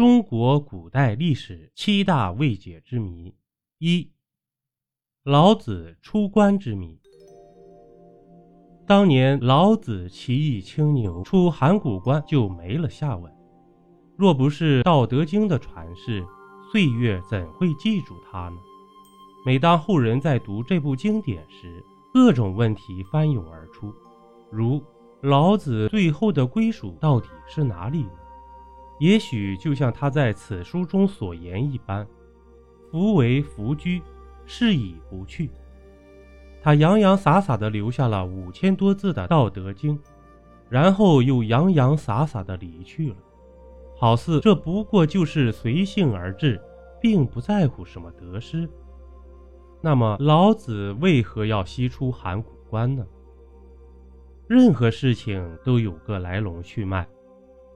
中国古代历史七大未解之谜：一、老子出关之谜。当年老子骑一青牛出函谷关，就没了下文。若不是《道德经》的传世，岁月怎会记住他呢？每当后人在读这部经典时，各种问题翻涌而出，如老子最后的归属到底是哪里呢？也许就像他在此书中所言一般，夫为弗居，是以不去。他洋洋洒洒地留下了五千多字的《道德经》，然后又洋洋洒洒地离去了，好似这不过就是随性而至，并不在乎什么得失。那么，老子为何要西出函谷关呢？任何事情都有个来龙去脉。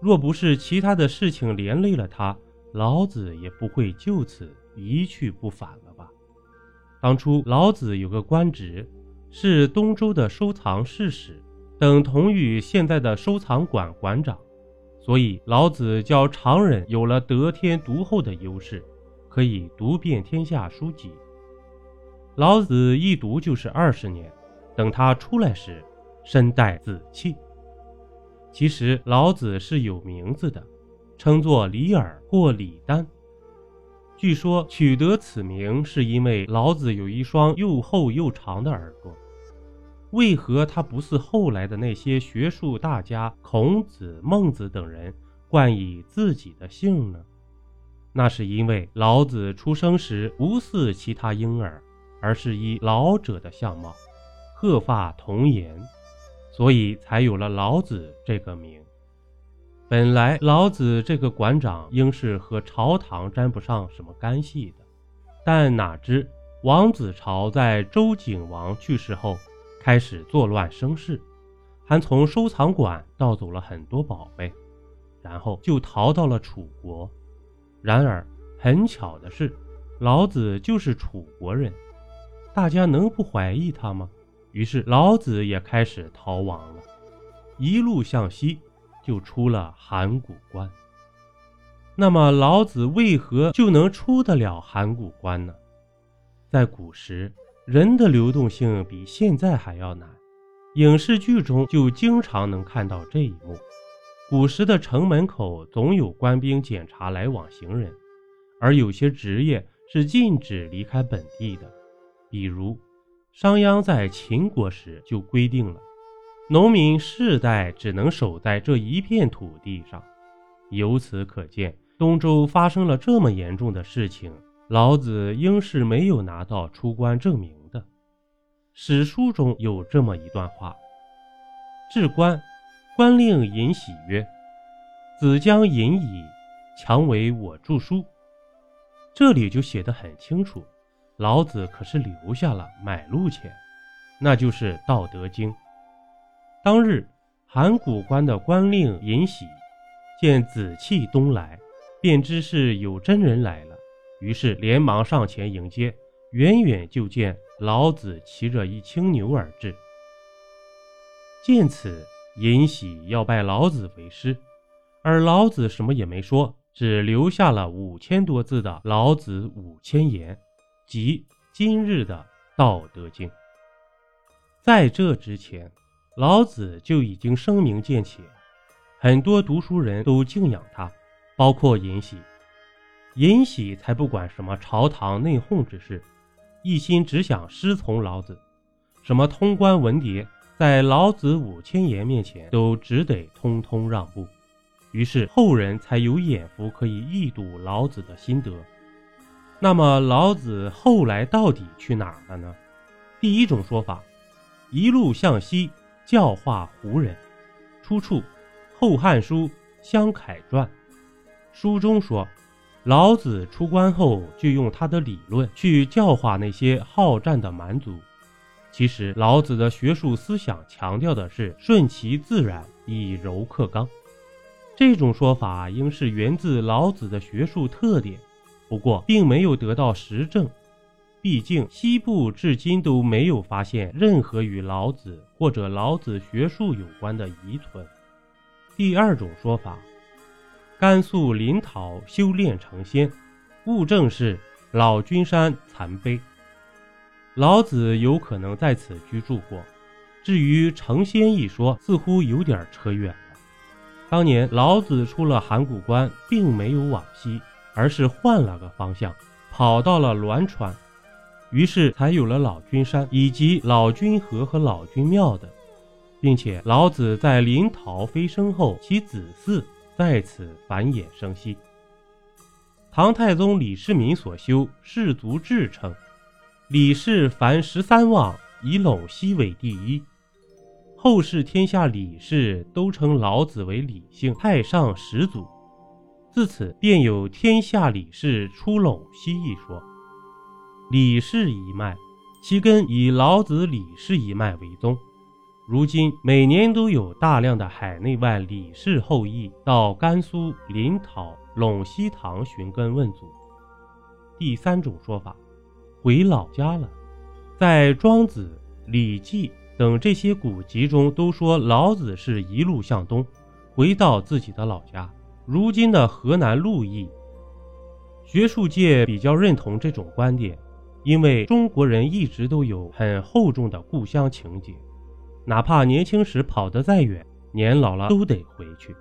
若不是其他的事情连累了他，老子也不会就此一去不返了吧？当初老子有个官职，是东周的收藏室使，等同于现在的收藏馆馆长，所以老子教常人有了得天独厚的优势，可以读遍天下书籍。老子一读就是二十年，等他出来时，身带紫气。其实老子是有名字的，称作李耳或李丹。据说取得此名是因为老子有一双又厚又长的耳朵。为何他不似后来的那些学术大家孔子、孟子等人冠以自己的姓呢？那是因为老子出生时不似其他婴儿，而是以老者的相貌，鹤发童颜。所以才有了老子这个名。本来老子这个馆长应是和朝堂沾不上什么干系的，但哪知王子朝在周景王去世后开始作乱生事，还从收藏馆盗走了很多宝贝，然后就逃到了楚国。然而很巧的是，老子就是楚国人，大家能不怀疑他吗？于是老子也开始逃亡了，一路向西，就出了函谷关。那么老子为何就能出得了函谷关呢？在古时，人的流动性比现在还要难，影视剧中就经常能看到这一幕。古时的城门口总有官兵检查来往行人，而有些职业是禁止离开本地的，比如。商鞅在秦国时就规定了，农民世代只能守在这一片土地上。由此可见，东周发生了这么严重的事情，老子应是没有拿到出关证明的。史书中有这么一段话：至关，关令尹喜曰：“子将隐矣，强为我著书。”这里就写得很清楚。老子可是留下了买路钱，那就是《道德经》。当日，函谷关的官令尹喜见紫气东来，便知是有真人来了，于是连忙上前迎接。远远就见老子骑着一青牛而至。见此，尹喜要拜老子为师，而老子什么也没说，只留下了五千多字的《老子五千言》。即今日的《道德经》。在这之前，老子就已经声名渐起，很多读书人都敬仰他，包括尹喜。尹喜才不管什么朝堂内讧之事，一心只想师从老子。什么通关文牒，在老子五千言面前，都只得通通让步。于是后人才有眼福可以一睹老子的心得。那么老子后来到底去哪儿了呢？第一种说法，一路向西教化胡人，出处《后汉书·湘凯传》。书中说，老子出关后就用他的理论去教化那些好战的蛮族。其实老子的学术思想强调的是顺其自然，以柔克刚。这种说法应是源自老子的学术特点。不过，并没有得到实证，毕竟西部至今都没有发现任何与老子或者老子学术有关的遗存。第二种说法，甘肃临洮修炼成仙，物证是老君山残碑。老子有可能在此居住过。至于成仙一说，似乎有点扯远了。当年老子出了函谷关，并没有往西，而是换了个方向，跑到了栾川，于是才有了老君山以及老君河和老君庙的，并且老子在临洮飞升后，其子嗣在此繁衍生息。唐太宗李世民所修氏族志称，李氏凡十三望，以陇西为第一。后世天下李氏都称老子为李姓太上始祖，自此便有天下李氏出陇西一说。李氏一脉，其根以老子李氏一脉为宗。如今每年都有大量的海内外李氏后裔到甘肃临洮陇西堂寻根问祖。第三种说法，回老家了，在《庄子》《礼记》。等这些古籍中都说老子是一路向东，回到自己的老家，如今的河南鹿邑。学术界比较认同这种观点，因为中国人一直都有很厚重的故乡情结，哪怕年轻时跑得再远，年老了都得回去。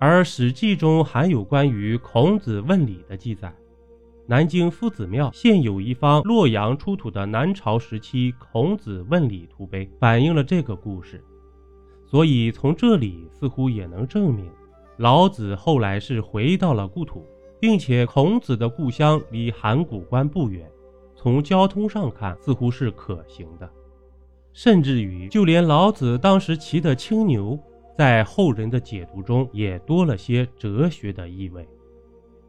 而《史记》中还有关于孔子问礼的记载。南京夫子庙现有一方洛阳出土的南朝时期孔子问礼图碑，反映了这个故事。所以从这里似乎也能证明，老子后来是回到了故土，并且孔子的故乡离函谷关不远，从交通上看似乎是可行的。甚至于，就连老子当时骑的青牛，在后人的解读中也多了些哲学的意味。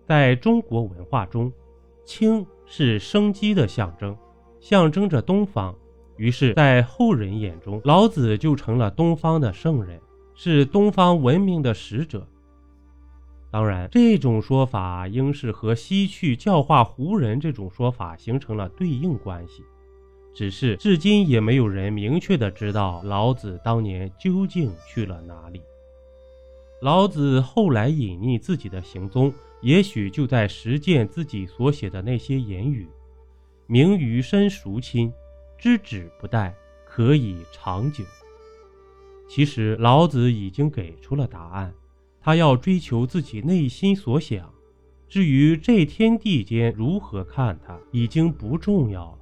在中国文化中，青是生机的象征，象征着东方。于是，在后人眼中，老子就成了东方的圣人，是东方文明的使者。当然，这种说法应是和西去教化胡人这种说法形成了对应关系。只是至今也没有人明确的知道老子当年究竟去了哪里。老子后来隐匿自己的行踪。也许就在实践自己所写的那些言语：“名于身孰亲，知止不殆，可以长久。”其实老子已经给出了答案，他要追求自己内心所想。至于这天地间如何看他，已经不重要了。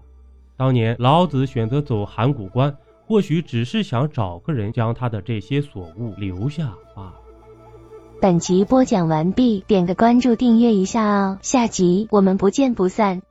当年老子选择走函谷关，或许只是想找个人将他的这些所悟留下罢了。本集播讲完毕，点个关注，订阅一下哦，下集我们不见不散。